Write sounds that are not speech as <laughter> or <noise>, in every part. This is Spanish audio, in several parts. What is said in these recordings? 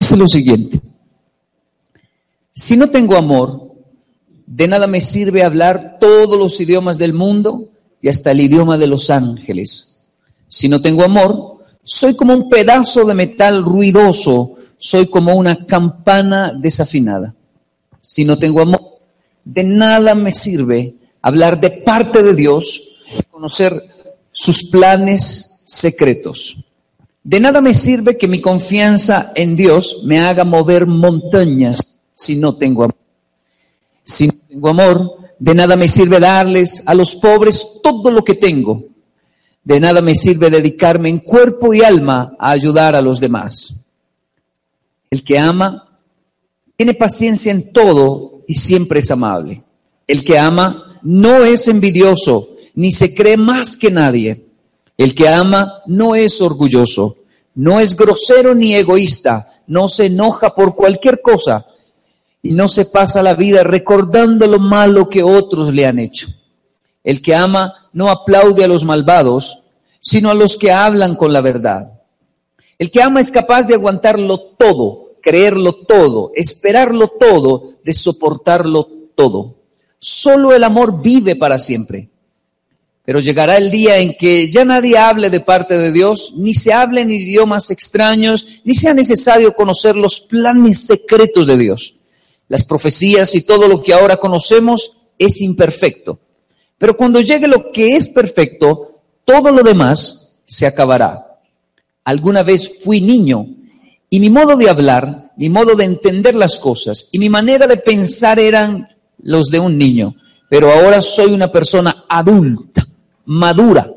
Dice lo siguiente, si no tengo amor, de nada me sirve hablar todos los idiomas del mundo y hasta el idioma de los ángeles. Si no tengo amor, soy como un pedazo de metal ruidoso, soy como una campana desafinada. Si no tengo amor, de nada me sirve hablar de parte de Dios, conocer sus planes secretos. De nada me sirve que mi confianza en Dios me haga mover montañas si no tengo amor. Si no tengo amor, de nada me sirve darles a los pobres todo lo que tengo. De nada me sirve dedicarme en cuerpo y alma a ayudar a los demás. El que ama tiene paciencia en todo y siempre es amable. El que ama no es envidioso ni se cree más que nadie. El que ama no es orgulloso, no es grosero ni egoísta, no se enoja por cualquier cosa y no se pasa la vida recordando lo malo que otros le han hecho. El que ama no aplaude a los malvados, sino a los que hablan con la verdad. El que ama es capaz de aguantarlo todo, creerlo todo, esperarlo todo, de soportarlo todo. Solo el amor vive para siempre. Pero llegará el día en que ya nadie hable de parte de Dios, ni se hable en idiomas extraños, ni sea necesario conocer los planes secretos de Dios. Las profecías y todo lo que ahora conocemos es imperfecto. Pero cuando llegue lo que es perfecto, todo lo demás se acabará. Alguna vez fui niño y mi modo de hablar, mi modo de entender las cosas y mi manera de pensar eran los de un niño. Pero ahora soy una persona adulta madura.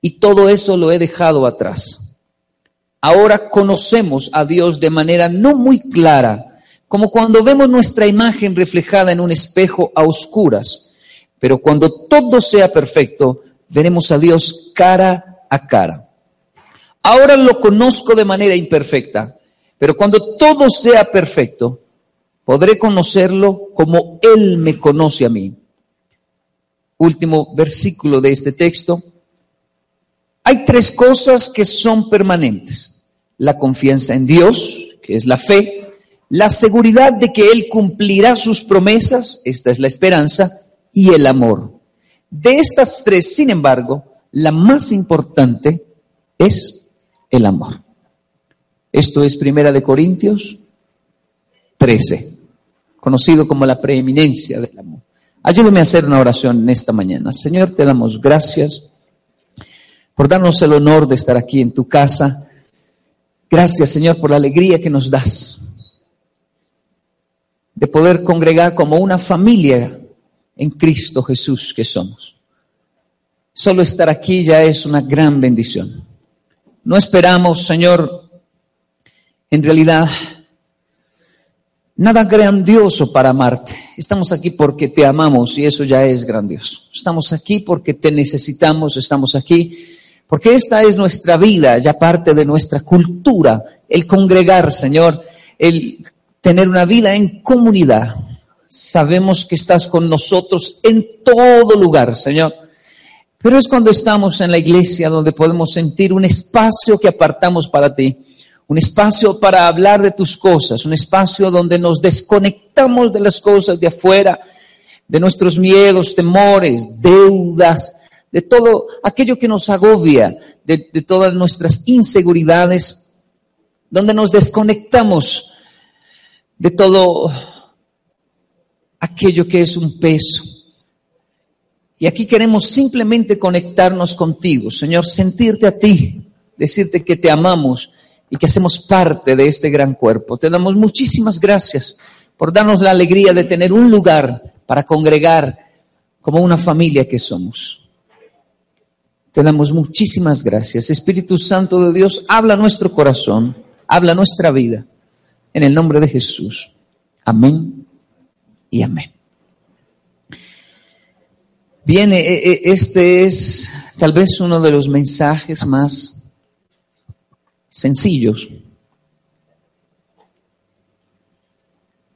Y todo eso lo he dejado atrás. Ahora conocemos a Dios de manera no muy clara, como cuando vemos nuestra imagen reflejada en un espejo a oscuras. Pero cuando todo sea perfecto, veremos a Dios cara a cara. Ahora lo conozco de manera imperfecta, pero cuando todo sea perfecto, podré conocerlo como Él me conoce a mí último versículo de este texto, hay tres cosas que son permanentes. La confianza en Dios, que es la fe, la seguridad de que Él cumplirá sus promesas, esta es la esperanza, y el amor. De estas tres, sin embargo, la más importante es el amor. Esto es Primera de Corintios 13, conocido como la preeminencia del amor. Ayúdame a hacer una oración en esta mañana. Señor, te damos gracias por darnos el honor de estar aquí en tu casa. Gracias, Señor, por la alegría que nos das de poder congregar como una familia en Cristo Jesús que somos. Solo estar aquí ya es una gran bendición. No esperamos, Señor, en realidad nada grandioso para amarte. Estamos aquí porque te amamos y eso ya es grandioso. Estamos aquí porque te necesitamos, estamos aquí porque esta es nuestra vida, ya parte de nuestra cultura, el congregar, Señor, el tener una vida en comunidad. Sabemos que estás con nosotros en todo lugar, Señor. Pero es cuando estamos en la iglesia donde podemos sentir un espacio que apartamos para ti un espacio para hablar de tus cosas, un espacio donde nos desconectamos de las cosas de afuera, de nuestros miedos, temores, deudas, de todo aquello que nos agobia, de, todas nuestras inseguridades, donde nos desconectamos de todo aquello que es un peso. Y aquí queremos simplemente conectarnos contigo, Señor, sentirte a ti, decirte que te amamos y que hacemos parte de este gran cuerpo. Te damos muchísimas gracias por darnos la alegría de tener un lugar para congregar como una familia que somos. Te damos muchísimas gracias. Espíritu Santo de Dios, habla nuestro corazón. habla nuestra vida. En el nombre de Jesús. Amén y amén. Bien, e, e, este es tal vez uno de los mensajes más sencillos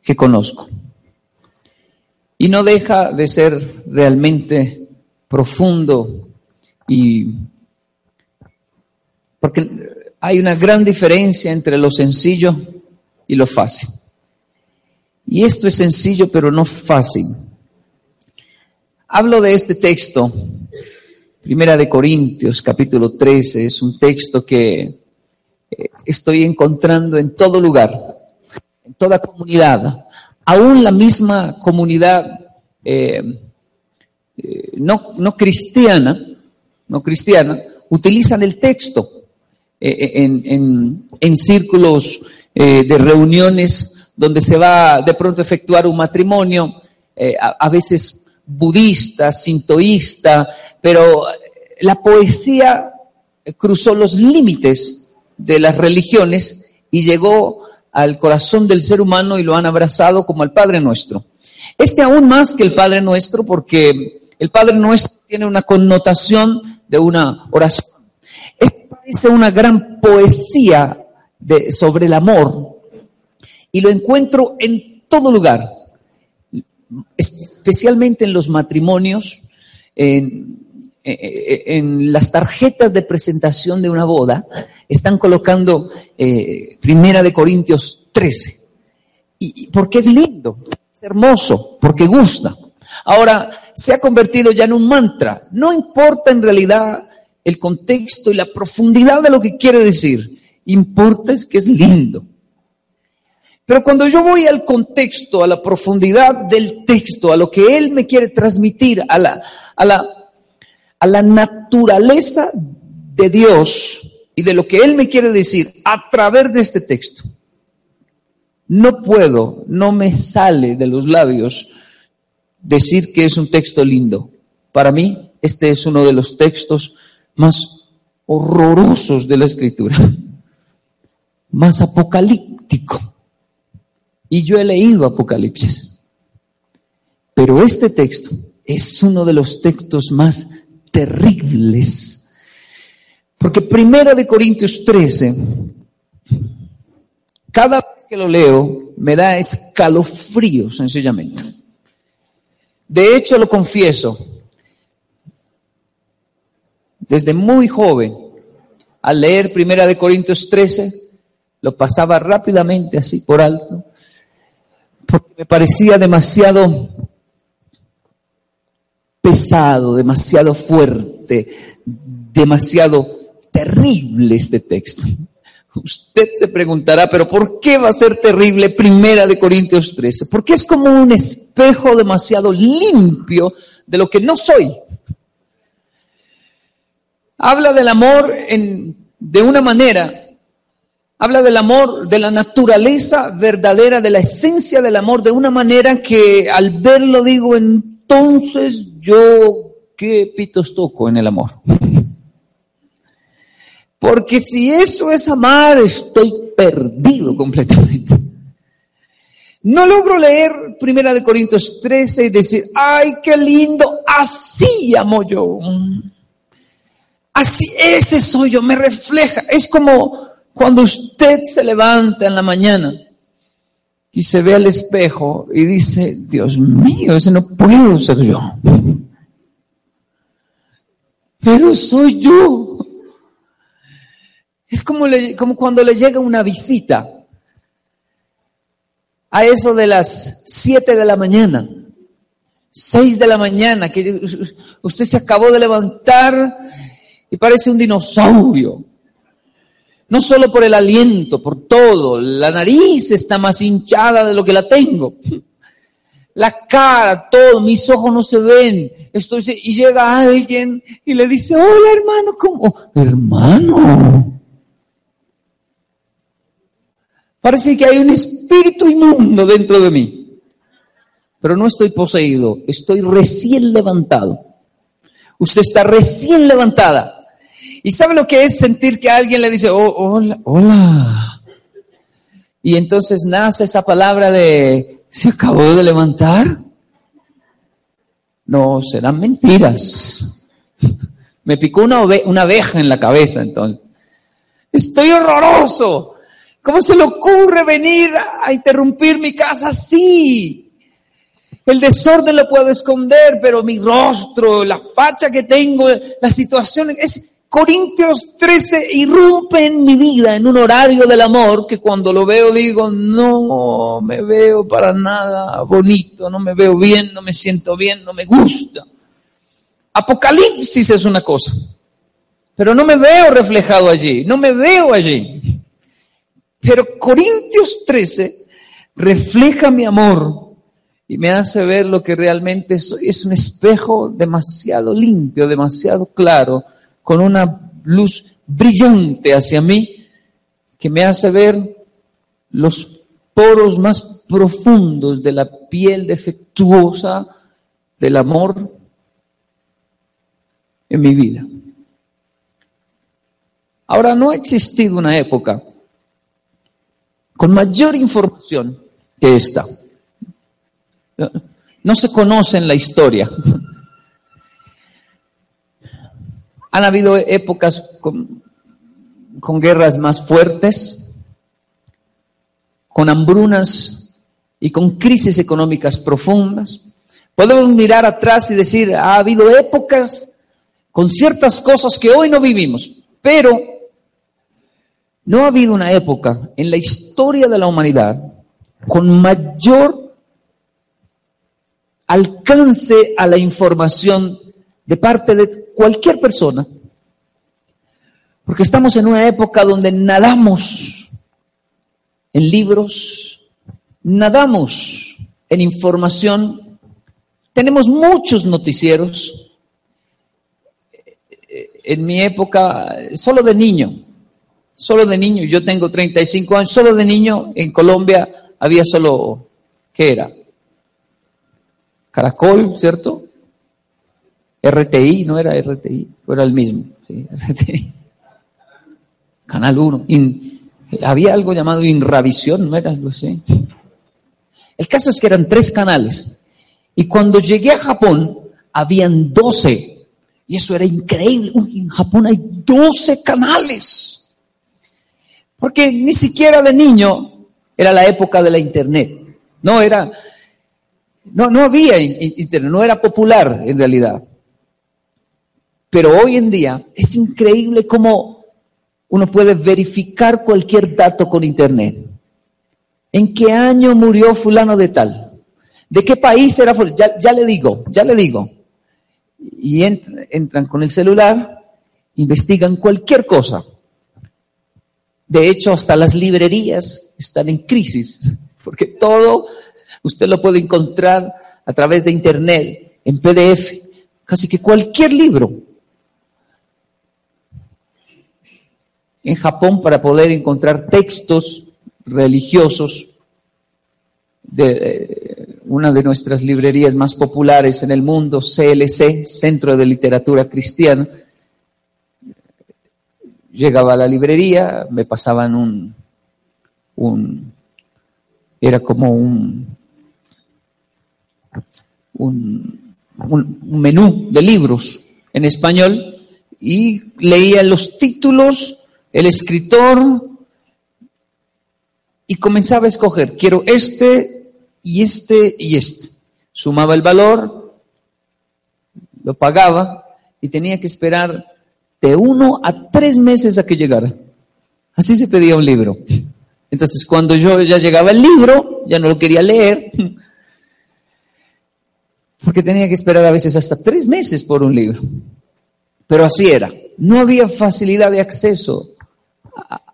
que conozco. Y no deja de ser realmente profundo y porque hay una gran diferencia entre lo sencillo y lo fácil. Y esto es sencillo pero no fácil. Hablo de este texto, Primera de Corintios, capítulo 13, es un texto que estoy encontrando en todo lugar, en toda comunidad, aún la misma comunidad eh, eh, no, no, cristiana, no cristiana, utilizan el texto en, en, en, círculos de reuniones donde se va de pronto a efectuar un matrimonio, a veces budista, sintoísta, pero la poesía cruzó los límites de las religiones y llegó al corazón del ser humano y lo han abrazado como el Padre Nuestro. Este aún más que el Padre Nuestro porque el Padre Nuestro tiene una connotación de una oración. Este parece una gran poesía de, sobre el amor y lo encuentro en todo lugar especialmente en los matrimonios, en, las tarjetas de presentación de una boda, están colocando eh, Primera de Corintios 13. Y, porque es lindo, es hermoso, porque gusta. Ahora, se ha convertido ya en un mantra. No importa en realidad el contexto y la profundidad de lo que quiere decir. Importa es que es lindo. Pero cuando yo voy al contexto, a la profundidad del texto, a lo que Él me quiere transmitir, a la, a la, a la naturaleza de Dios y de lo que Él me quiere decir a través de este texto, no puedo, no me sale de los labios decir que es un texto lindo. Para mí, este es uno de los textos más horrorosos de la escritura, <laughs> más apocalíptico y yo he leído Apocalipsis. Pero este texto es uno de los textos más terribles. Porque Primera de Corintios 13, cada vez que lo leo, me da escalofrío, sencillamente. De hecho, lo confieso, desde muy joven, al leer Primera de Corintios 13, lo pasaba rápidamente así por alto porque me parecía demasiado pesado, demasiado fuerte, demasiado terrible este texto. Usted se preguntará, pero ¿por qué va a ser terrible Primera de Corintios 13? Porque es como un espejo demasiado limpio de lo que no soy. Habla del amor en, de una manera Habla del amor, de la naturaleza verdadera, de la esencia del amor, de una manera que al verlo digo, entonces yo qué pitos toco en el amor. Porque si eso es amar, estoy perdido completamente. No logro leer Primera de Corintios 13 y decir, ay, qué lindo, así amo yo. Así, ese soy yo, me refleja. Es como cuando usted se levanta en la mañana y se ve al espejo y dice, Dios mío, ese no puedo ser yo. Pero soy yo. Es como, como cuando le llega una visita a eso de las 7 de la mañana, 6 de la mañana, que usted se acabó de levantar y parece un dinosaurio. No solo por el aliento, por todo. La nariz está más hinchada de lo que la tengo. <laughs> La cara, todo, mis ojos no se ven. Estoy, y llega alguien y le dice, hola hermano, ¿cómo? Hermano. Parece que hay un espíritu inmundo dentro de mí. Pero no estoy poseído, estoy recién levantado. Usted está recién levantada. ¿Y sabe lo que es sentir que alguien le dice, oh, hola, hola, Y entonces nace esa palabra de, ¿se acabó de levantar? No, serán mentiras. <laughs> Me picó una, una abeja en la cabeza entonces. Estoy horroroso. ¿Cómo se le ocurre venir a interrumpir mi casa así? El desorden lo puedo esconder, pero mi rostro, la facha que tengo, la situación es Corintios 13 irrumpe en mi vida en un horario del amor que cuando lo veo digo, no me veo para nada bonito, no me veo bien, no me siento bien, no me gusta. Apocalipsis es una cosa, pero no me veo reflejado allí, no me veo allí. Pero Corintios 13 refleja mi amor y me hace ver lo que realmente soy. Es un espejo demasiado limpio, demasiado claro con una luz brillante hacia mí que me hace ver los poros más profundos de la piel defectuosa del amor en mi vida. Ahora, no ha existido una época con mayor información que esta. No se conoce en la historia Han habido épocas con, guerras más fuertes, con hambrunas y con crisis económicas profundas. Podemos mirar atrás y decir, ha habido épocas con ciertas cosas que hoy no vivimos, pero no ha habido una época en la historia de la humanidad con mayor alcance a la información de parte de cualquier persona, porque estamos en una época donde nadamos en libros, nadamos en información, tenemos muchos noticieros. En mi época, solo de niño, solo de niño, yo tengo 35 años, solo de niño en Colombia había solo, ¿qué era? Caracol, ¿cierto? RTI, no era RTI, era el mismo. <laughs> RTI. Canal 1. había algo llamado Inravisión, no era algo así. El caso es que eran tres canales. Y cuando llegué a Japón, habían 12. Y eso era increíble. en Japón hay 12 canales. Porque ni siquiera de niño era la época de la internet. No era, no, no había internet, no era popular en realidad. Pero hoy en día es increíble cómo uno puede verificar cualquier dato con Internet. ¿En qué año murió fulano de tal? ¿De qué país era fulano? Ya, le digo, ya le digo. Y entran, con el celular, investigan cualquier cosa. De hecho, hasta las librerías están en crisis, <laughs> porque todo usted lo puede encontrar a través de Internet, en PDF, casi que cualquier libro. En Japón para poder encontrar textos religiosos de eh, una de nuestras librerías más populares en el mundo, CLC, Centro de Literatura Cristiana. Llegaba a la librería, me pasaban un, era como un, un menú de libros en español y leía los títulos el escritor y comenzaba a escoger, quiero este y este y este. Sumaba el valor, lo pagaba y tenía que esperar de uno a tres meses a que llegara. Así se pedía un libro. Entonces, cuando yo ya llegaba el libro, ya no lo quería leer, <laughs> porque tenía que esperar a veces hasta tres meses por un libro. Pero así era. No había facilidad de acceso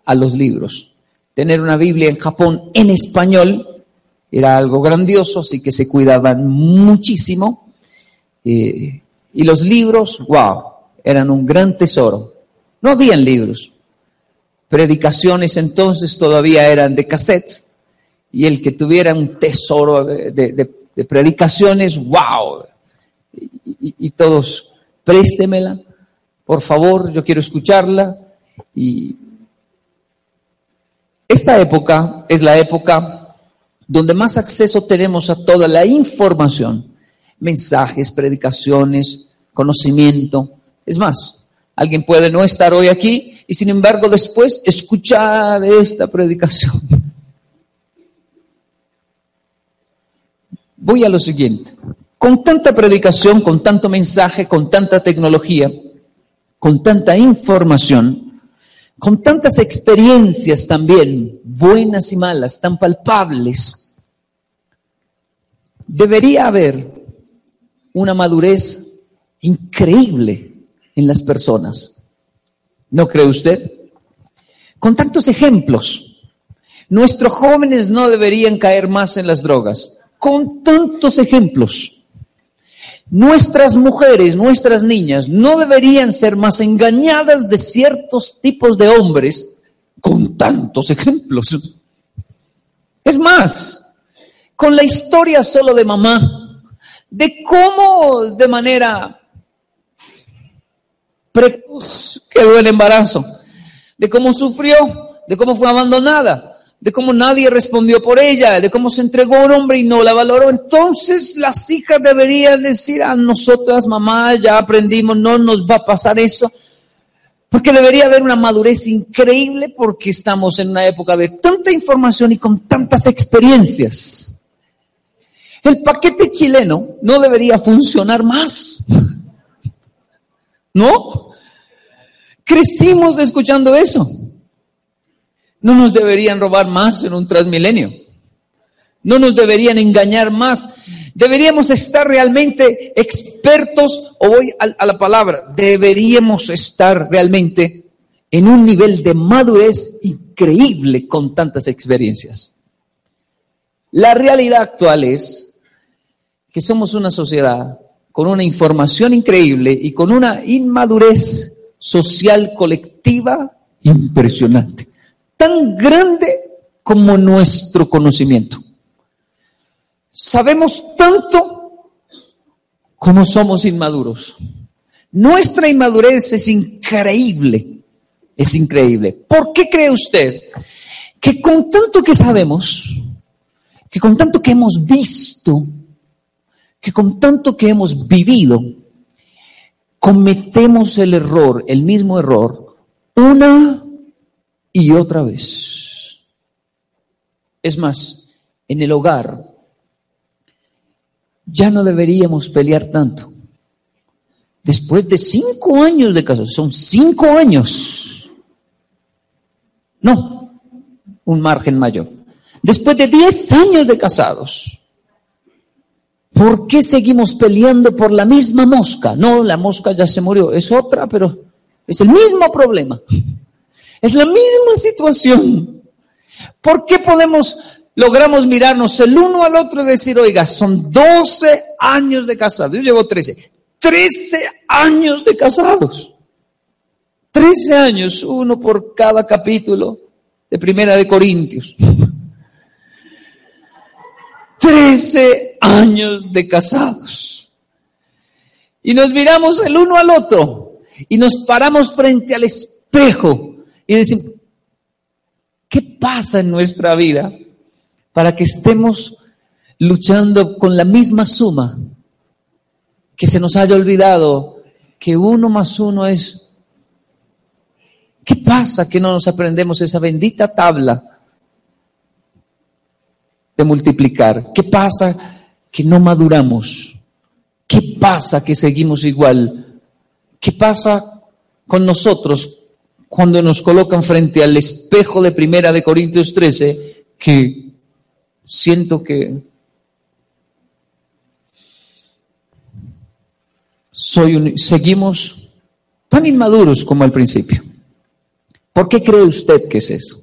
a, los libros. Tener una Biblia en Japón en español era algo grandioso, así que se cuidaban muchísimo. Eh, y los libros, wow, eran un gran tesoro. No habían libros. Predicaciones entonces todavía eran de cassettes. Y el que tuviera un tesoro de, predicaciones, wow. Y, y, todos, préstemela, por favor, yo quiero escucharla. Y Esta época es la época donde más acceso tenemos a toda la información, mensajes, predicaciones, conocimiento. Es más, alguien puede no estar hoy aquí y sin embargo después escuchar esta predicación. Voy a lo siguiente. Con tanta predicación, con tanto mensaje, con tanta tecnología, con tanta información, con tantas experiencias también, buenas y malas, tan palpables, debería haber una madurez increíble en las personas. ¿No cree usted? Con tantos ejemplos, nuestros jóvenes no deberían caer más en las drogas. Con tantos ejemplos. Nuestras mujeres, nuestras niñas, no deberían ser más engañadas de ciertos tipos de hombres con tantos ejemplos. Es más, con la historia solo de mamá, de cómo de manera precoz quedó el embarazo, de cómo sufrió, de cómo fue abandonada, de cómo nadie respondió por ella, de cómo se entregó a un hombre y no la valoró. Entonces las hijas deberían decir a nosotras, mamá, ya aprendimos, no nos va a pasar eso. Porque debería haber una madurez increíble porque estamos en una época de tanta información y con tantas experiencias. El paquete chileno no debería funcionar más. ¿No? Crecimos escuchando eso. No nos deberían robar más en un transmilenio. No nos deberían engañar más. Deberíamos estar realmente expertos, o voy a, la palabra, deberíamos estar realmente en un nivel de madurez increíble con tantas experiencias. La realidad actual es que somos una sociedad con una información increíble y con una inmadurez social colectiva impresionante tan grande como nuestro conocimiento. Sabemos tanto como somos inmaduros. Nuestra inmadurez es increíble, es increíble. ¿Por qué cree usted que con tanto que sabemos, que con tanto que hemos visto, que con tanto que hemos vivido, cometemos el error, el mismo error, una y otra vez. Es más, en el hogar ya no deberíamos pelear tanto. Después de cinco años de casados, son cinco años. No, un margen mayor. Después de diez años de casados, ¿por qué seguimos peleando por la misma mosca? No, la mosca ya se murió, es otra, pero es el mismo problema. Es la misma situación. ¿Por qué podemos, logramos mirarnos el uno al otro y decir, oiga, son 12 años de casados? Yo llevo 13. 13 años de casados. 13 años, uno por cada capítulo de Primera de Corintios. 13 años de casados. Y nos miramos el uno al otro y nos paramos frente al espejo y decimos, ¿qué pasa en nuestra vida para que estemos luchando con la misma suma? Que se nos haya olvidado que uno más uno es... ¿Qué pasa que no nos aprendemos esa bendita tabla de multiplicar? ¿Qué pasa que no maduramos? ¿Qué pasa que seguimos igual? ¿Qué pasa con nosotros cuando nos colocan frente al espejo de Primera de Corintios 13 que siento que soy seguimos tan inmaduros como al principio. ¿Por qué cree usted que es eso?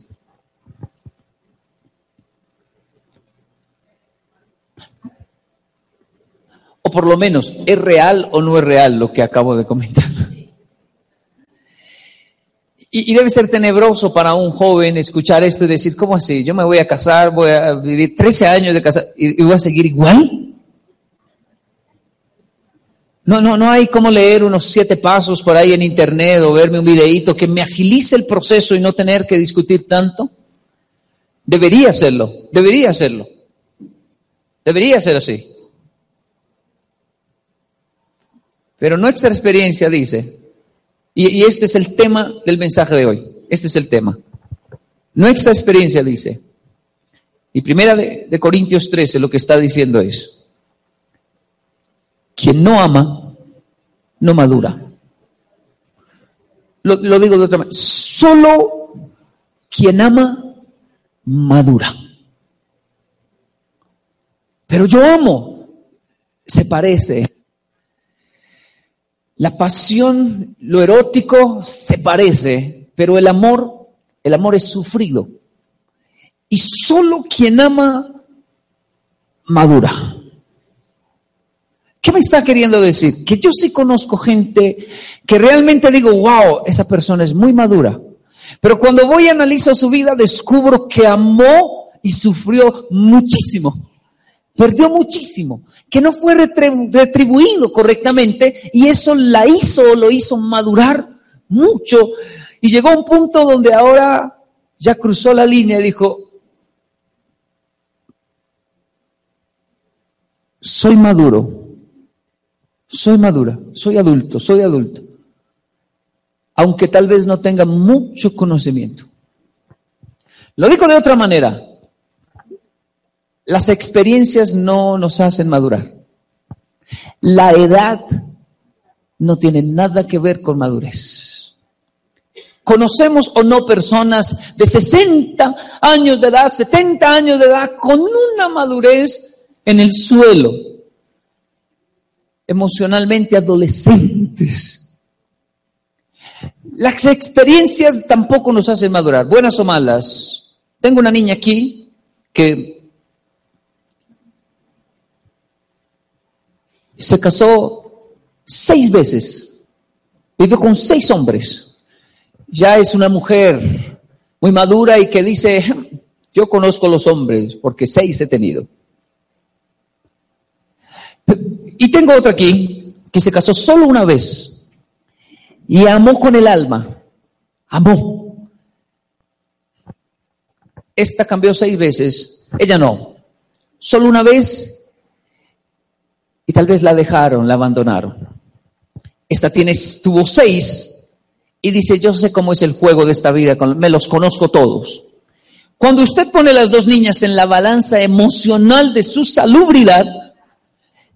O por lo menos, ¿es real o no es real lo que acabo de comentar? Y, debe ser tenebroso para un joven escuchar esto y decir, ¿cómo así? Yo me voy a casar, voy a vivir 13 años de casar y, voy a seguir igual. No, no, no hay como leer unos siete pasos por ahí en internet o verme un videíto que me agilice el proceso y no tener que discutir tanto. Debería hacerlo, debería hacerlo. Debería ser así. Pero nuestra experiencia dice, y, este es el tema del mensaje de hoy, este es el tema. Nuestra experiencia dice, y primera de, Corintios 13 lo que está diciendo es, quien no ama, no madura. Lo, lo digo de otra manera, solo quien ama, madura. Pero yo amo, se parece. La pasión, lo erótico, se parece, pero el amor, el amor es sufrido. Y solo quien ama, madura. ¿Qué me está queriendo decir? Que yo sí conozco gente que realmente digo, wow, esa persona es muy madura. Pero cuando voy a analizar su vida, descubro que amó y sufrió muchísimo. Perdió muchísimo, que no fue retribuido correctamente y eso la hizo, lo hizo madurar mucho. Y llegó a un punto donde ahora ya cruzó la línea y dijo, soy maduro, soy madura, soy adulto, soy adulto, aunque tal vez no tenga mucho conocimiento. Lo digo de otra manera, las experiencias no nos hacen madurar. La edad no tiene nada que ver con madurez. Conocemos o no personas de 60 años de edad, 70 años de edad, con una madurez en el suelo, emocionalmente adolescentes. Las experiencias tampoco nos hacen madurar, buenas o malas. Tengo una niña aquí que se casó seis veces, vive con seis hombres. Ya es una mujer muy madura y que dice, yo conozco los hombres porque seis he tenido. Y tengo otra aquí que se casó solo una vez y amó con el alma. Amó. Esta cambió seis veces, ella no. Solo una vez y tal vez la dejaron, la abandonaron. Esta tiene, tuvo seis y dice, yo sé cómo es el juego de esta vida, me los conozco todos. Cuando usted pone las dos niñas en la balanza emocional de su salubridad,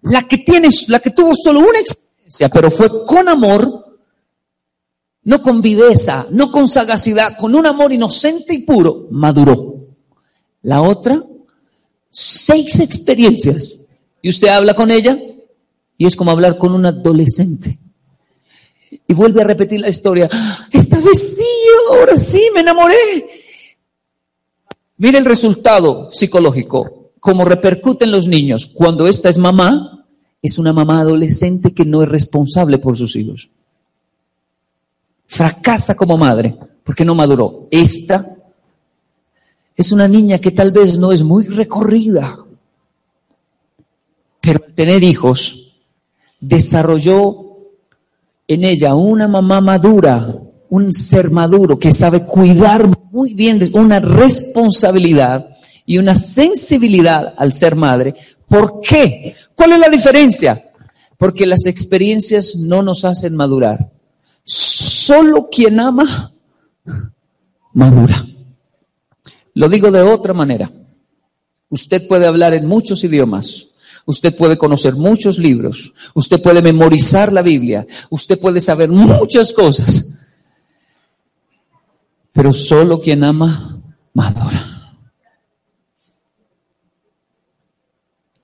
la que tiene, la que tuvo solo una experiencia, pero fue con amor, no con viveza, no con sagacidad, con un amor inocente y puro, maduró. La otra, seis experiencias, y usted habla con ella y es como hablar con un adolescente. Y vuelve a repetir la historia. Esta vez sí, ahora sí, me enamoré. Mire el resultado psicológico, cómo repercuten los niños. Cuando esta es mamá, es una mamá adolescente que no es responsable por sus hijos. Fracasa como madre porque no maduró. Esta es una niña que tal vez no es muy recorrida, pero tener hijos desarrolló en ella una mamá madura, un ser maduro que sabe cuidar muy bien de una responsabilidad y una sensibilidad al ser madre. ¿Por qué? ¿Cuál es la diferencia? Porque las experiencias no nos hacen madurar. Solo quien ama, madura. Lo digo de otra manera. Usted puede hablar en muchos idiomas, Usted puede conocer muchos libros, usted puede memorizar la Biblia, usted puede saber muchas cosas, pero solo quien ama, madura.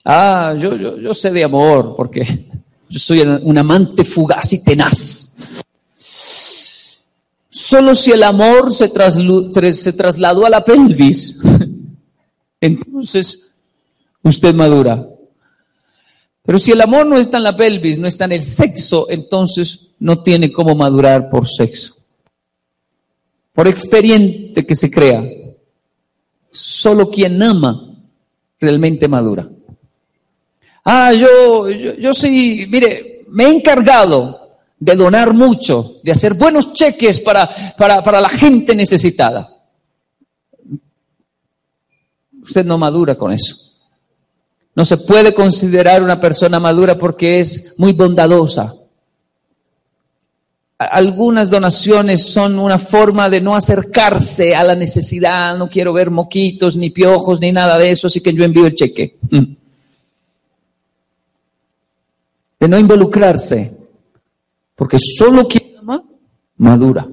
Ah, yo, yo, yo sé de amor porque yo soy un amante fugaz y tenaz. Solo si el amor se, se trasladó a la pelvis, <laughs> entonces usted madura. Pero si el amor no está en la pelvis, no está en el sexo, entonces no tiene cómo madurar por sexo. Por experiente que se crea, solo quien ama realmente madura. Ah, yo, yo, sí, mire, me he encargado de donar mucho, de hacer buenos cheques para, para, para la gente necesitada. usted no madura con eso. No se puede considerar una persona madura porque es muy bondadosa. Algunas donaciones son una forma de no acercarse a la necesidad, no quiero ver moquitos, ni piojos, ni nada de eso, así que yo envío el cheque. Mm. De no involucrarse, porque solo quien ama, madura.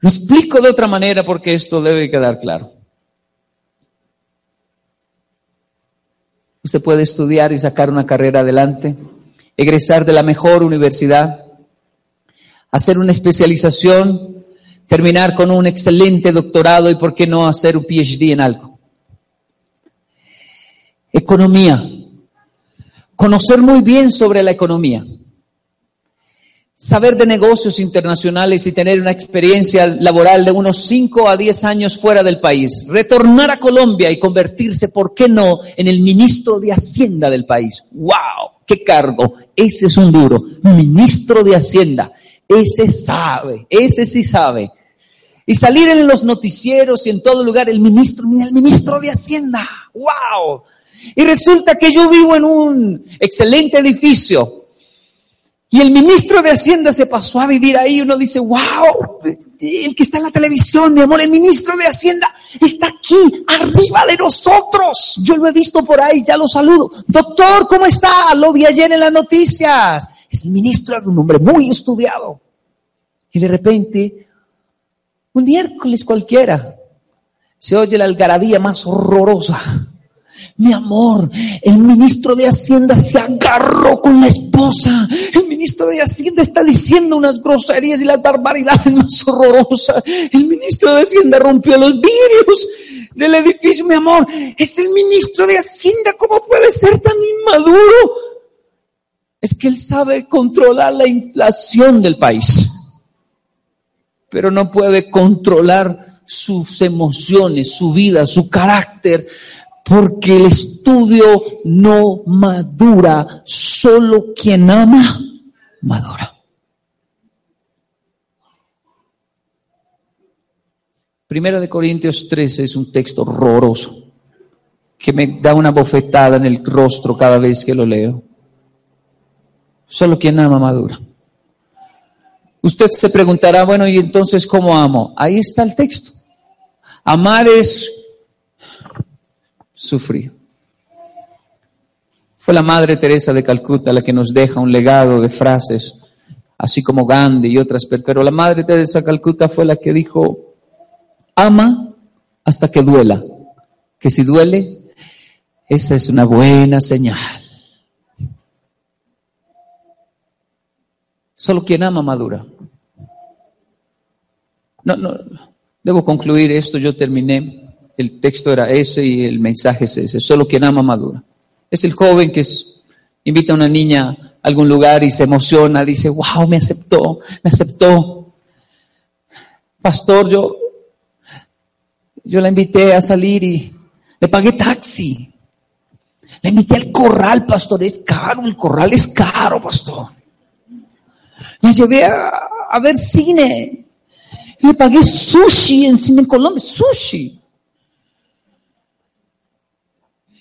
Lo explico de otra manera porque esto debe quedar claro. Usted puede estudiar y sacar una carrera adelante, egresar de la mejor universidad, hacer una especialización, terminar con un excelente doctorado y por qué no hacer un PhD en algo. Economía. Conocer muy bien sobre la economía saber de negocios internacionales y tener una experiencia laboral de unos 5 a 10 años fuera del país, retornar a Colombia y convertirse, ¿por qué no?, en el ministro de Hacienda del país. ¡Wow! ¡Qué cargo! Ese es un duro, ministro de Hacienda. Ese sabe, ese sí sabe. Y salir en los noticieros y en todo lugar, el ministro, mira, el ministro de Hacienda. ¡Wow! Y resulta que yo vivo en un excelente edificio y el ministro de Hacienda se pasó a vivir ahí. Uno dice, wow, el que está en la televisión, mi amor, el ministro de Hacienda está aquí, arriba de nosotros. Yo lo he visto por ahí, ya lo saludo. Doctor, ¿cómo está? Lo vi ayer en las noticias. Es el ministro, es un hombre muy estudiado. Y de repente, un miércoles cualquiera, se oye la algarabía más horrorosa mi amor, el ministro de Hacienda se agarró con la esposa. El ministro de Hacienda está diciendo unas groserías y las barbaridades más horrorosas. El ministro de Hacienda rompió los vidrios del edificio, mi amor. Es el ministro de Hacienda. ¿Cómo puede ser tan inmaduro? Es que él sabe controlar la inflación del país, pero no puede controlar sus emociones, su vida, su carácter, porque el estudio no madura, solo quien ama madura. Primera de Corintios 13 es un texto horroroso que me da una bofetada en el rostro cada vez que lo leo. Solo quien ama madura. Usted se preguntará, bueno, ¿y entonces cómo amo? Ahí está el texto. Amar es sufrir. Fue la Madre Teresa de Calcuta la que nos deja un legado de frases, así como Gandhi y otras, pero la Madre Teresa de Calcuta fue la que dijo, ama hasta que duela, que si duele, esa es una buena señal. Solo quien ama madura. No, no, debo concluir esto, yo terminé el texto era ese y el mensaje es ese, solo quien ama madura. Es el joven que invita a una niña a algún lugar y se emociona, dice, wow, me aceptó, me aceptó. Pastor, yo, yo la invité a salir y le pagué taxi. La invité al corral, pastor, es caro, el corral es caro, pastor. La llevé a, a ver cine. Le pagué sushi en Cine Colombia, sushi.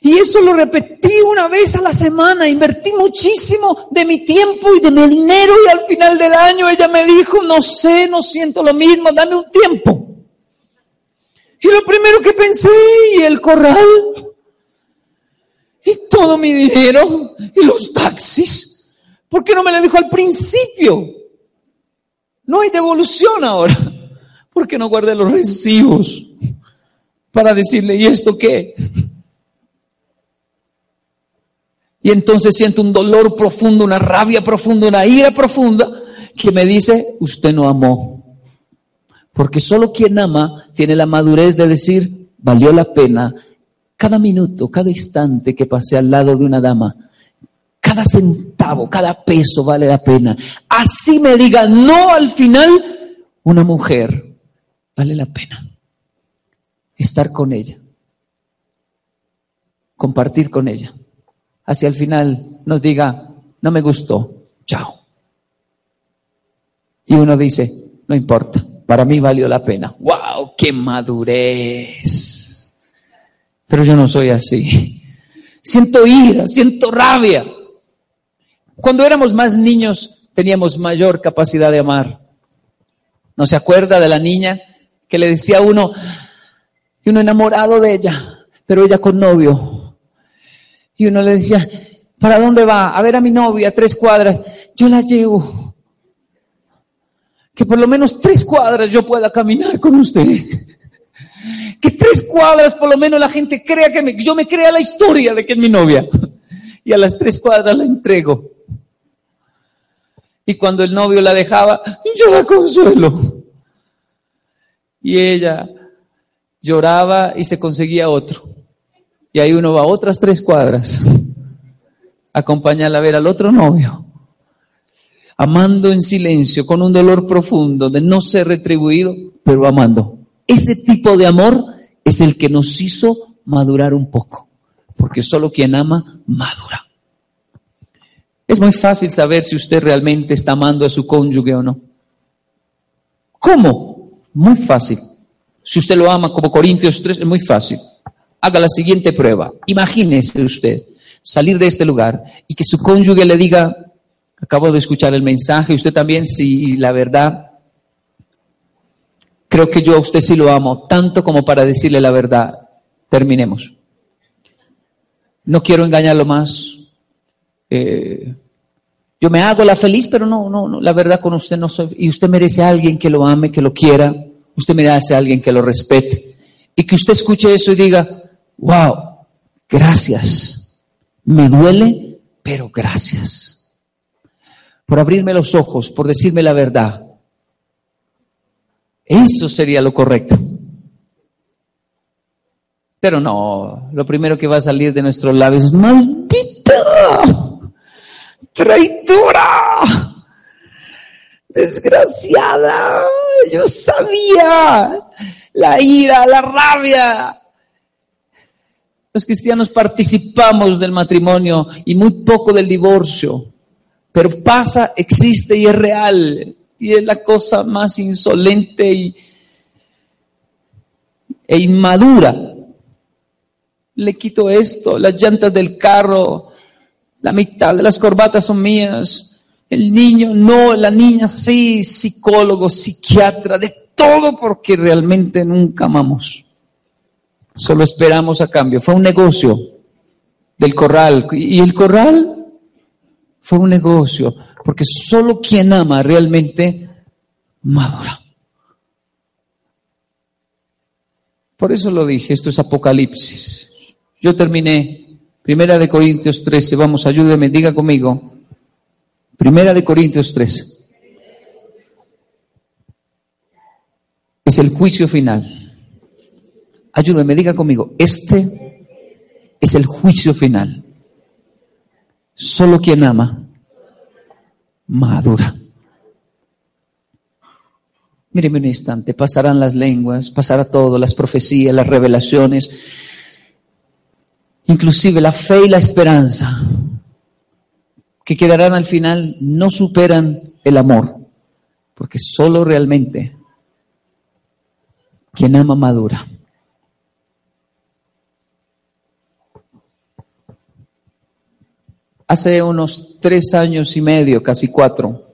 Y eso lo repetí una vez a la semana, invertí muchísimo de mi tiempo y de mi dinero y al final del año ella me dijo, no sé, no siento lo mismo, dame un tiempo. Y lo primero que pensé, y el corral, y todo mi dinero, y los taxis, ¿por qué no me lo dijo al principio? No hay devolución ahora, ¿por qué no guardé los recibos para decirle, ¿y esto qué? Y entonces siento un dolor profundo, una rabia profunda, una ira profunda que me dice, usted no amó. Porque solo quien ama tiene la madurez de decir, valió la pena cada minuto, cada instante que pasé al lado de una dama. Cada centavo, cada peso vale la pena. Así me diga no al final, una mujer vale la pena. Estar con ella. Compartir con ella hacia el final nos diga, no me gustó, chao. Y uno dice, no importa, para mí valió la pena. ¡Wow! ¡Qué madurez! Pero yo no soy así. Siento ira, siento rabia. Cuando éramos más niños teníamos mayor capacidad de amar. ¿No se acuerda de la niña que le decía a uno, y uno enamorado de ella, pero ella con novio? Y uno le decía, ¿para dónde va? A ver a mi novia, tres cuadras. Yo la llevo. Que por lo menos tres cuadras yo pueda caminar con usted. Que tres cuadras por lo menos la gente crea que yo me crea la historia de que es mi novia. Y a las tres cuadras la entrego. Y cuando el novio la dejaba, yo la consuelo. Y ella lloraba y se conseguía otro. Ahí uno va otras tres cuadras a acompañarla a ver al otro novio. Amando en silencio, con un dolor profundo de no ser retribuido, pero amando. Ese tipo de amor es el que nos hizo madurar un poco. Porque solo quien ama, madura. Es muy fácil saber si usted realmente está amando a su cónyuge o no. ¿Cómo? Muy fácil. Si usted lo ama como Corintios 3, es muy fácil. Haga la siguiente prueba. Imagínese usted salir de este lugar y que su cónyuge le diga, acabo de escuchar el mensaje, usted también, si la verdad, creo que yo a usted sí lo amo, tanto como para decirle la verdad. Terminemos. No quiero engañarlo más. Eh, yo me hago la feliz, pero no, no, no, la verdad con usted no soy. Y usted merece a alguien que lo ame, que lo quiera. Usted merece a alguien que lo respete. Y que usted escuche eso y diga, wow, gracias. Me duele, pero gracias. Por abrirme los ojos, por decirme la verdad. Eso sería lo correcto. Pero no, lo primero que va a salir de nuestros labios es maldita traidora, desgraciada, yo sabía la ira, la rabia. Los cristianos participamos del matrimonio y muy poco del divorcio, pero pasa, existe y es real. Y es la cosa más insolente y, e inmadura. Le quito esto, las llantas del carro, la mitad de las corbatas son mías. El niño no, la niña sí, psicólogo, psiquiatra, de todo porque realmente nunca amamos. Solo esperamos a cambio. Fue un negocio del corral. Y el corral fue un negocio porque solo quien ama realmente madura. Por eso lo dije, esto es Apocalipsis. Yo terminé Primera de Corintios 13, vamos, ayúdeme, diga conmigo. Primera de Corintios 13. Es el juicio final. Ayúdeme, diga conmigo. Este es el juicio final. Solo quien ama, madura. Míreme un instante, pasarán las lenguas, pasará todo, las profecías, las revelaciones, inclusive la fe y la esperanza, que quedarán al final, no superan el amor, porque solo realmente quien ama madura. Hace unos tres años y medio, casi cuatro,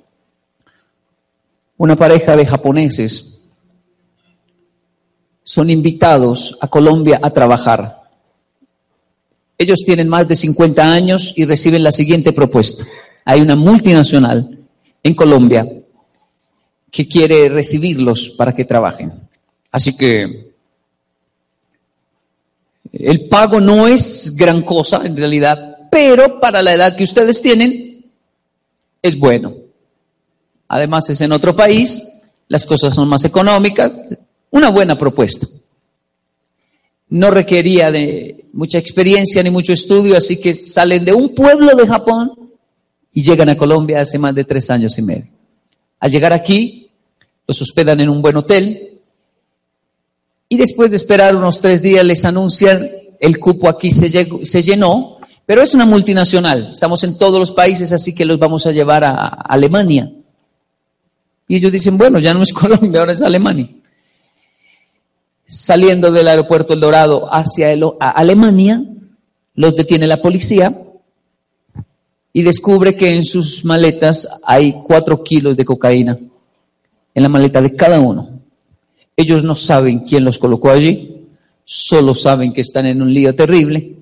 una pareja de japoneses son invitados a Colombia a trabajar. Ellos tienen más de 50 años y reciben la siguiente propuesta. Hay una multinacional en Colombia que quiere recibirlos para que trabajen. Así que el pago no es gran cosa en realidad, pero para la edad que ustedes tienen es bueno. Además es en otro país, las cosas son más económicas, una buena propuesta no requería de mucha experiencia ni mucho estudio, así que salen de un pueblo de Japón y llegan a Colombia hace más de tres años y medio. Al llegar aquí, los hospedan en un buen hotel y después de esperar unos tres días les anuncian el cupo aquí se, se llenó, pero es una multinacional, estamos en todos los países, así que los vamos a llevar a Alemania. Y ellos dicen, bueno, ya no es <laughs> Colombia, ahora es Alemania. Saliendo del aeropuerto El Dorado hacia el- Alemania, los detiene la policía y descubre que en sus maletas hay cuatro kilos de cocaína en la maleta de cada uno. Ellos no saben quién los colocó allí, solo saben que están en un lío terrible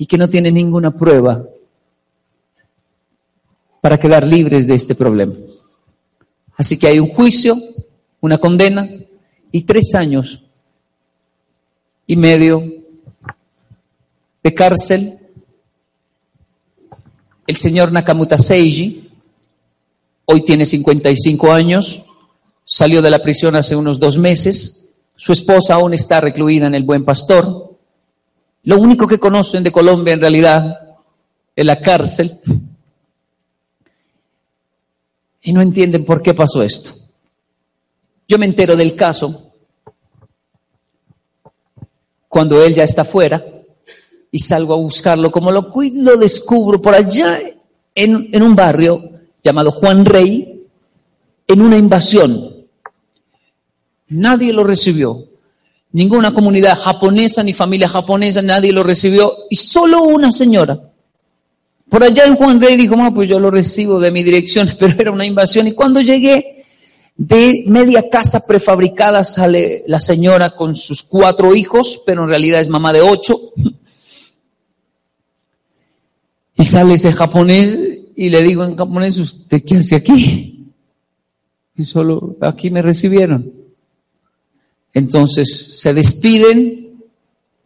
y que no tienen ninguna prueba para quedar libres de este problema. Así que hay un juicio, una condena y tres años y medio de cárcel. El señor Nakamuta Seiji hoy tiene 55 años, salió de la prisión hace unos dos meses, su esposa aún está recluida en el Buen Pastor. Lo único que conocen de Colombia en realidad es la cárcel y no entienden por qué pasó esto. Yo me entero del caso cuando él ya está fuera y salgo a buscarlo. Como lo, lo descubro por allá en un barrio llamado Juan Rey, en una invasión. Nadie lo recibió. Ninguna comunidad japonesa ni familia japonesa, nadie lo recibió. Y solo una señora. Por allá en Juan Rey dijo, "Ah, pues yo lo recibo de mi dirección, <laughs> pero era una invasión. Y cuando llegué, de media casa prefabricada sale la señora con sus cuatro hijos, pero en realidad es mamá de ocho. <laughs> Y sale ese japonés y le digo en japonés, ¿usted qué hace aquí? Y solo aquí me recibieron. Entonces se despiden,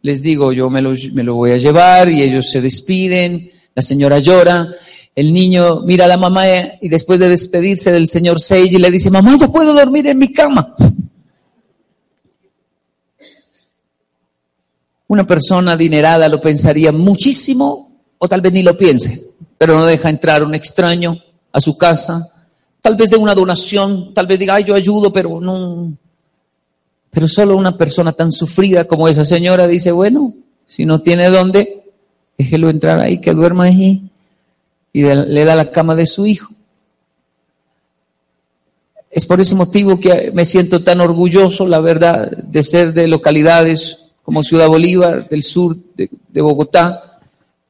les digo, yo me lo, voy a llevar y ellos se despiden, la señora llora, el niño mira a la mamá y después de despedirse del señor Seiji le dice, mamá, ya puedo dormir en mi cama. Una persona adinerada lo pensaría muchísimo o tal vez ni lo piense, pero no deja entrar un extraño a su casa, tal vez de una donación, tal vez diga, ay, yo ayudo, pero no. Pero solo una persona tan sufrida como esa señora dice, bueno, si no tiene dónde, déjelo entrar ahí, que duerma ahí, y le da la cama de su hijo. Es por ese motivo que me siento tan orgulloso, la verdad, de ser de localidades como Ciudad Bolívar, del sur de, de Bogotá,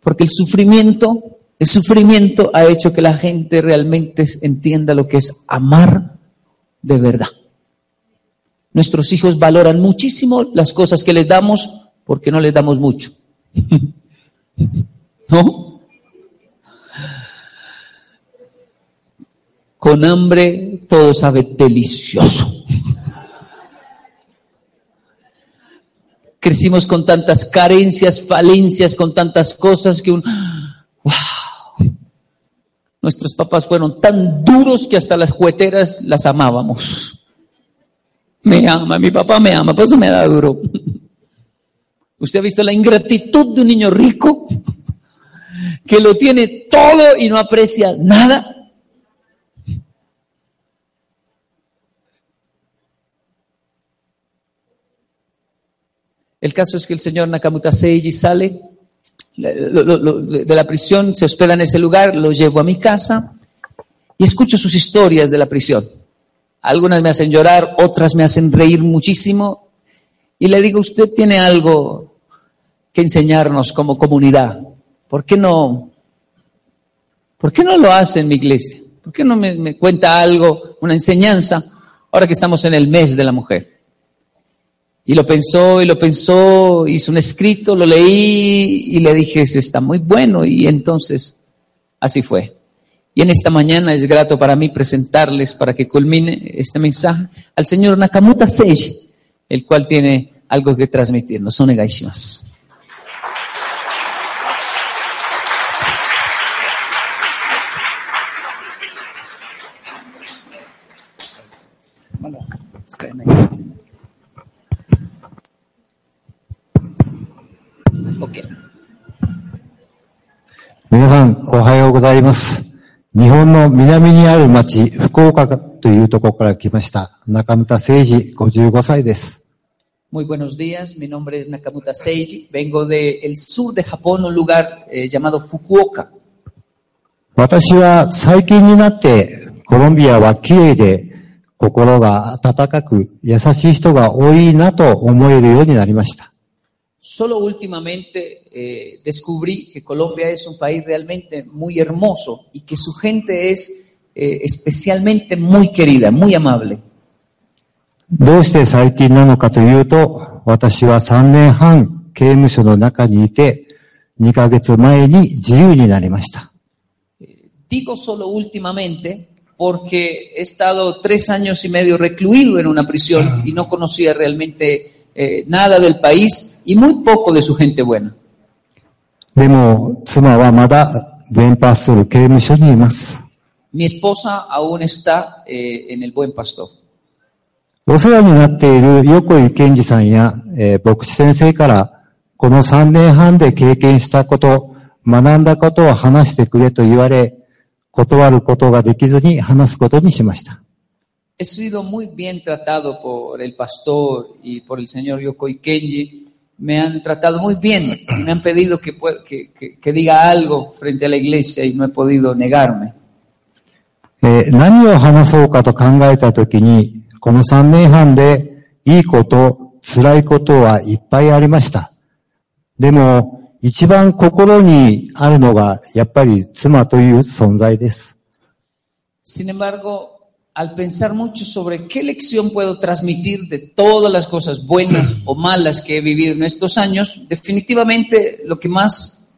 porque el sufrimiento, el sufrimiento ha hecho que la gente realmente entienda lo que es amar de verdad. Nuestros hijos valoran muchísimo las cosas que les damos porque no les damos mucho. <laughs> ¿No? Con hambre todo sabe delicioso. Crecimos con tantas carencias, falencias, con tantas cosas que un... ¡Wow! Nuestros papás fueron tan duros que hasta las jugueteras las amábamos. Me ama, mi papá me ama, por eso me da duro. ¿Usted ha visto la ingratitud de un niño rico? Que lo tiene todo y no aprecia nada. El caso es que el señor Nakamuta Seiji sale de la prisión, se hospeda en ese lugar, lo llevo a mi casa y escucho sus historias de la prisión. Algunas me hacen llorar, otras me hacen reír muchísimo y le digo, usted tiene algo que enseñarnos como comunidad. ¿Por qué no, por qué no lo hace en mi iglesia? ¿Por qué no me, cuenta algo, una enseñanza, ahora que estamos en el mes de la mujer? Y lo pensó y lo pensó, hizo un escrito, lo leí y le dije, "Ese está muy bueno. Y entonces, así fue. Y en esta mañana es grato para mí presentarles, para que culmine este mensaje, al señor Nakamuta Seiji, el cual tiene algo que transmitirnos. Onegai shimasu. Ok. 皆さん、おはようございます。 日本の南にある町、福岡というところから来ました。中村誠二、55歳です。Muy buenos días, mi nombre es Nakamuta Seiji, vengo del sur de Japón, un lugar eh, llamado Fukuoka. 私は最近になって、コロンビアは綺麗で、心が温かく優しい人が多いなと思えるようになりました。Solo últimamente eh, descubrí que Colombia es un país realmente muy hermoso y que su gente es eh, especialmente muy querida, muy amable. どうして最近なのかというと、私は3年半刑務所の中にいて、2ヶ月前に自由になりました。 Digo solo últimamente porque he estado tres años y medio recluido en una prisión y no conocía realmente eh, nada del país Y muy poco de su gente buena. でも、妻はまだベンパストル刑務所にいます。Mi esposa aún está eh, en el Buen Pastor. お世話になっている横井健二さんや、えー牧師先生から、この3年半で経験したこと、学んだことを話してくれと言われ、断ることができずに話すことにしました。He sido muy bien tratado por el pastor y por el señor Yokoi Kenji. Me han tratado muy bien. Me han pedido que, pue- que- que- que diga algo frente a la iglesia y no he podido negarme. えー何を話そうかと考えたときに、この3年半でいいこと、辛いことはいっぱいありました。でも、一番心にあるのが、やっぱり妻という存在です。 Sin embargo, al pensar mucho sobre qué lección puedo transmitir de todas las cosas buenas o malas que he vivido en estos años, definitivamente lo que más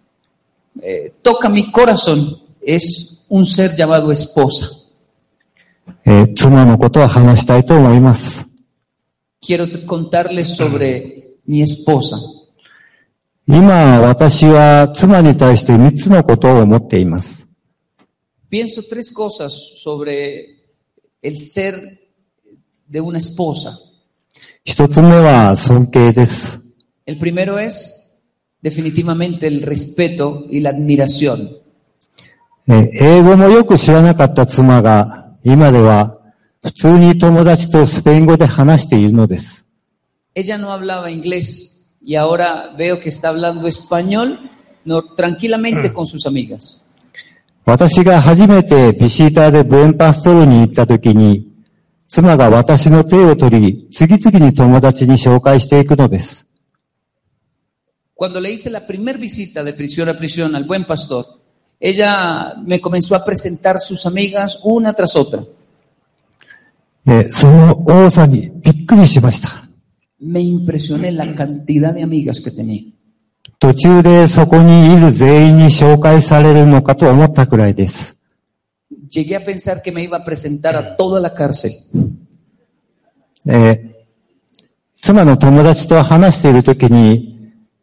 eh, toca mi corazón es un ser llamado esposa. えー妻のことを話したいと思います。 Quiero t- contarles sobre mi esposa. 今、私は妻に対して3つのことを思っています。 Pienso tres cosas sobre el ser de una esposa. 一つ目は尊敬です。 El primero es definitivamente el respeto y la admiración. えー英語もよく知らなかった妻が、今では普通に友達とスペイン語で話しているのです。 Ella no hablaba inglés y ahora veo que está hablando español no, tranquilamente <clears throat> con sus amigas. 私が初めてビシーターでブエンパストルに行った時に、妻が私の手を取り、次々に友達に紹介していくのです。Cuando le hice la primera visita de prisión a prisión al buen pastor, ella me comenzó a presentar sus amigas una tras otra. Eh, その多さにびっくりしました。Me impresioné la cantidad de amigas que tenía. 途中でそこにいる全員に紹介されるのかと思ったくらいです。Llegué a pensar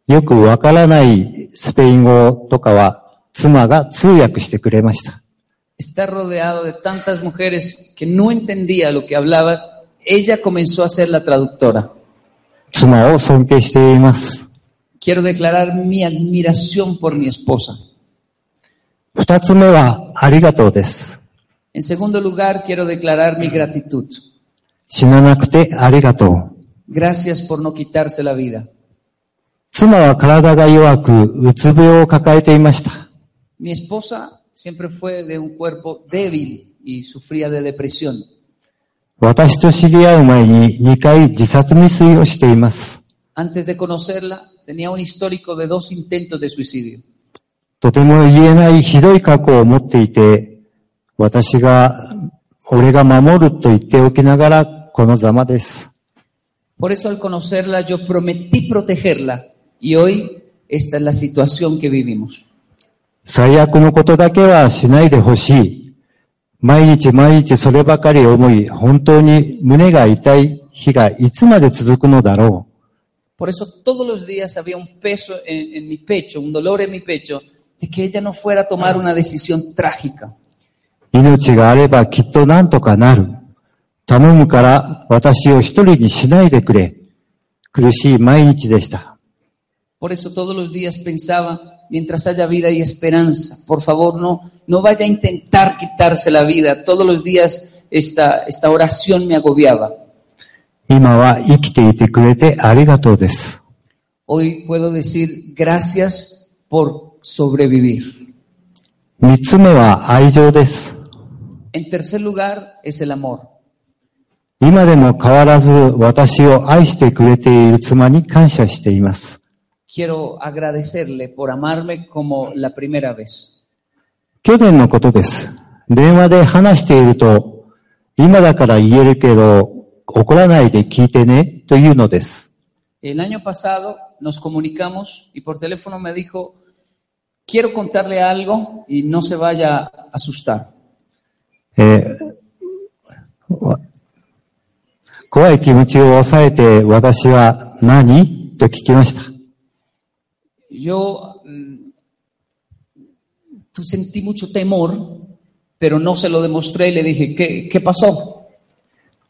よくわからないスペイン語とかは妻が通訳してくれました。妻を尊敬しています。Quiero declarar mi admiración por mi esposa. 二つ目はありがとうです。 En segundo lugar, quiero declarar mi gratitud. 死ななくてありがとう。 Gracias por no quitarse la vida. 妻は体が弱く、うつ病を抱えていました。 Mi esposa siempre fue de un cuerpo débil y sufría de depresión. 私と知り合う前に2回自殺未遂をしています。 Antes de conocerla, tenía un histórico de dos intentos de suicidio. とても言えないひどい過去を持っていて、私が、俺が守ると言っておきながら、このざまです。Por eso al conocerla yo prometí protegerla y hoy esta es la situación que vivimos. 最悪のことだけはしないでほしい。毎日毎日そればかり思い、本当に胸が痛い日がいつまで続くのだろ Por eso todos los días había un peso en, en mi pecho, un dolor en mi pecho, de que ella no fuera a tomar una decisión trágica. う。命があればきっとなんとかなる。頼むから私を一人にしないでくれ。苦しい毎日でした。 Por eso todos los días pensaba, mientras haya vida y esperanza, por favor no, no vaya a intentar quitarse la vida. Todos los días esta, esta oración me agobiaba. 今は生きていてくれてありがとうです。Hoy puedo decir gracias por sobrevivir. 三つ目は愛情です。En tercer lugar es el amor. 今でも変わらず私を愛してくれている妻に感謝しています。Quiero agradecerle por amarme como la primera vez. 去年のことです。電話で話していると、今だから言えるけど、怒らないで聞いてね、というのです。 El año pasado nos comunicamos y por teléfono me dijo, quiero contarle algo y no se vaya a asustar. えーわ怖い気持ちを抑えて私は何と聞きました。 Yo mm, tú sentí mucho temor, pero no se lo demostré y le dije, ¿qué, qué pasó?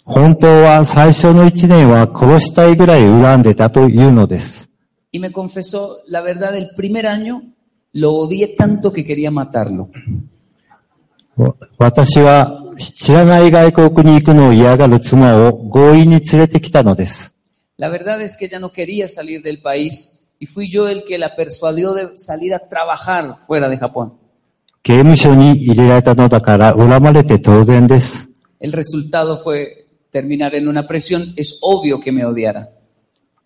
本当は最初の一年は殺したいぐらい恨んでたというのです。Y me confesó, la verdad, el primer año lo odié tanto que quería matarlo. わ私は知らない外国に行くのを嫌がる妻を強引に連れてきたのです。La verdad es que ella no quería salir del país y fui yo el que la persuadió de salir a trabajar fuera de Japón. 刑務所に入れられたのだから恨まれて当然です。El resultado fue terminar en una presión. Es obvio que me odiara.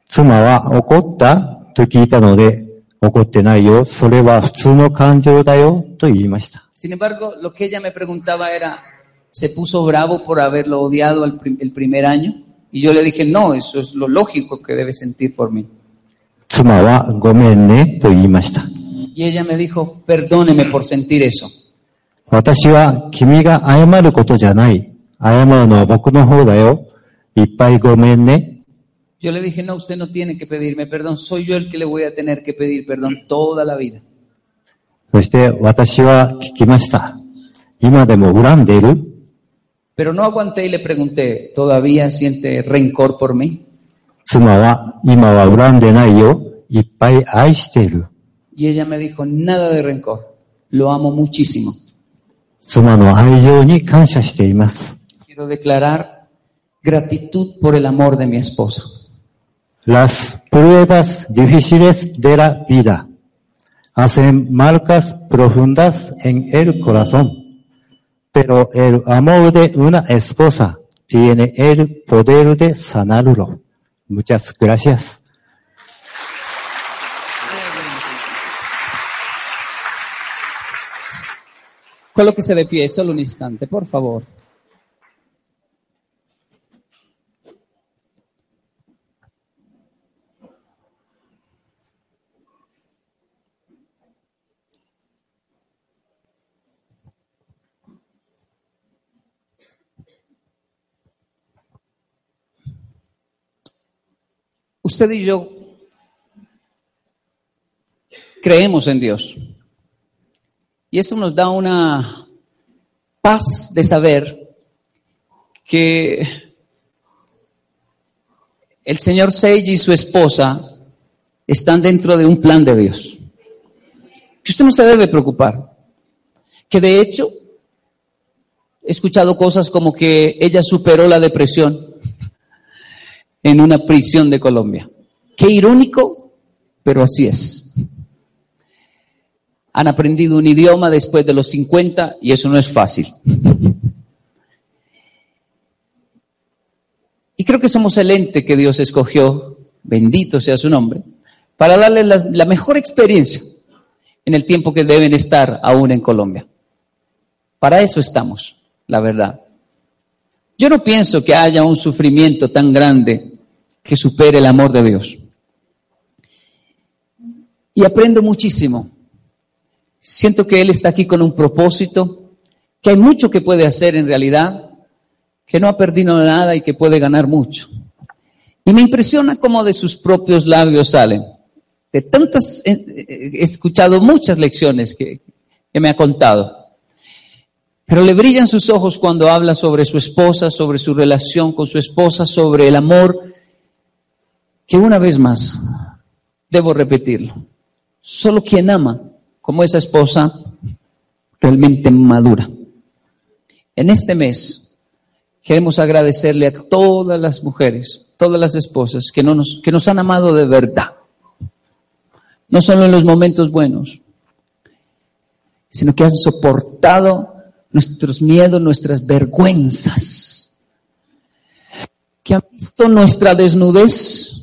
妻は怒ったと聞いたので、怒ってないよ。それは普通の感情だよ。と言いました。 Sin embargo, lo que ella me preguntaba era, ¿se puso bravo por haberlo odiado al prim- el primer año? Y yo le dije, no, eso es lo lógico que debe sentir por mí. 妻はごめんね。と言いました。 Y ella me dijo, perdóneme por sentir eso. 私は君が謝ることじゃない。 謝るのは僕の方だよ。いっぱいごめんね。 Yo le dije, no, usted no tiene que pedirme perdón, soy yo el que le voy a tener que pedir perdón toda la vida. そして私は聞きました。今でも恨んでいる Pero no aguanté y le pregunté, ¿todavía siente rencor por mí? 妻は今は恨んでないよ。いっぱい愛している。 Y ella me dijo, nada de rencor, lo amo muchísimo. 妻の愛情に感謝しています。 Declarar gratitud por el amor de mi esposa. Las pruebas difíciles de la vida hacen marcas profundas en el corazón, pero el amor de una esposa tiene el poder de sanarlo. Muchas gracias. Colóquese de pie, solo un instante, por favor. Usted y yo creemos en Dios. Y eso nos da una paz de saber que el señor Seiji y su esposa están dentro de un plan de Dios. Que usted no se debe preocupar. Que de hecho, he escuchado cosas como que ella superó la depresión en una prisión de Colombia. Qué irónico, pero así es han aprendido un idioma después de los 50 y eso no es fácil. Y creo que somos el ente que Dios escogió, bendito sea su nombre, para darles la, la mejor experiencia en el tiempo que deben estar aún en Colombia. Para eso estamos, la verdad. Yo no pienso que haya un sufrimiento tan grande que supere el amor de Dios. Y aprendo muchísimo Siento que Él está aquí con un propósito, que hay mucho que puede hacer en realidad, que no ha perdido nada y que puede ganar mucho. Y me impresiona cómo de sus propios labios salen. Tantas, he escuchado muchas lecciones que me ha contado. Pero le brillan sus ojos cuando habla sobre su esposa, sobre su relación con su esposa, sobre el amor, que una vez más, debo repetirlo, solo quien ama como esa esposa realmente madura. En este mes queremos agradecerle a todas las mujeres, todas las esposas que, no nos, que nos han amado de verdad. No solo en los momentos buenos, sino que han soportado nuestros miedos, nuestras vergüenzas. que han visto nuestra desnudez.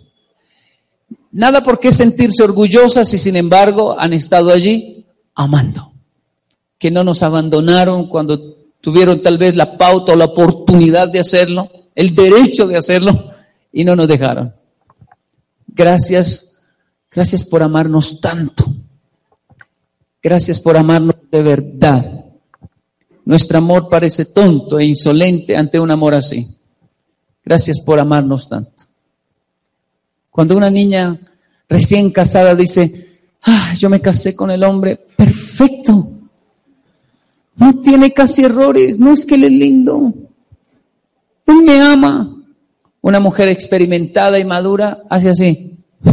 Nada por qué sentirse orgullosas y sin embargo han estado allí amando. Que no nos abandonaron cuando tuvieron tal vez la pauta o la oportunidad de hacerlo, el derecho de hacerlo y no nos dejaron. Gracias, gracias por amarnos tanto. Gracias por amarnos de verdad. Nuestro amor parece tonto e insolente ante un amor así. Gracias por amarnos tanto. Cuando una niña recién casada dice, ah, yo me casé con el hombre perfecto, no tiene casi errores, no es que él es lindo, él me ama. Una mujer experimentada y madura hace así. <laughs>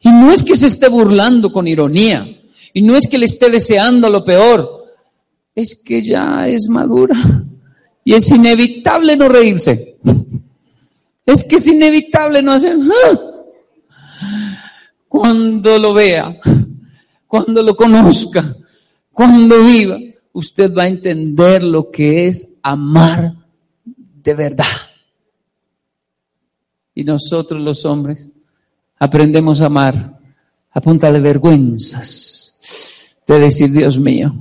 y no es que se esté burlando con ironía, y no es que le esté deseando lo peor, es que ya es madura y es inevitable no reírse. Es que es inevitable no hacer. Cuando lo vea, cuando lo conozca, cuando viva, usted va a entender lo que es amar de verdad. Y nosotros los hombres aprendemos a amar a punta de vergüenzas, de decir, Dios mío,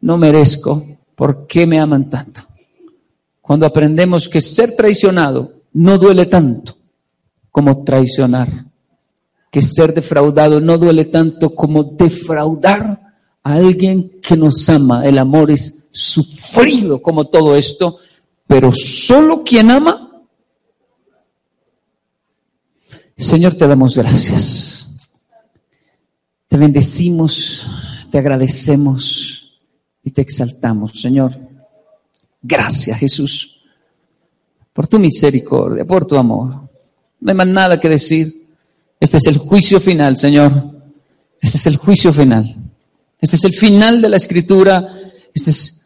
no merezco, ¿por qué me aman tanto? Cuando aprendemos que ser traicionado no duele tanto como traicionar, que ser defraudado no duele tanto como defraudar a alguien que nos ama. El amor es sufrido como todo esto, pero solo quien ama. Señor, te damos gracias. Te bendecimos, te agradecemos y te exaltamos, Señor. Gracias, Jesús, por tu misericordia, por tu amor. No hay más nada que decir. Este es el juicio final, Señor. Este es el juicio final. Este es el final de la escritura. Este es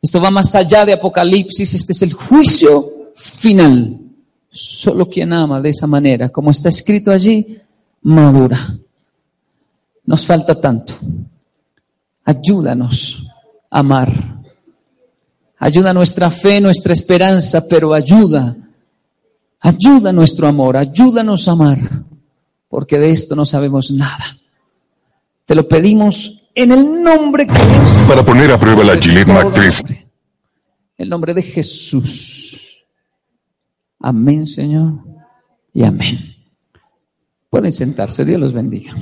esto va más allá de Apocalipsis, este es el juicio final. Solo quien ama de esa manera, como está escrito allí, madura. Nos falta tanto. Ayúdanos a amar. Ayuda nuestra fe, nuestra esperanza, pero ayuda. Ayuda nuestro amor, ayúdanos a amar, porque de esto no sabemos nada. Te lo pedimos en el nombre que Para poner a prueba la Gillette El nombre de Jesús. Amén, Señor. Y amén. Pueden sentarse. Dios los bendiga.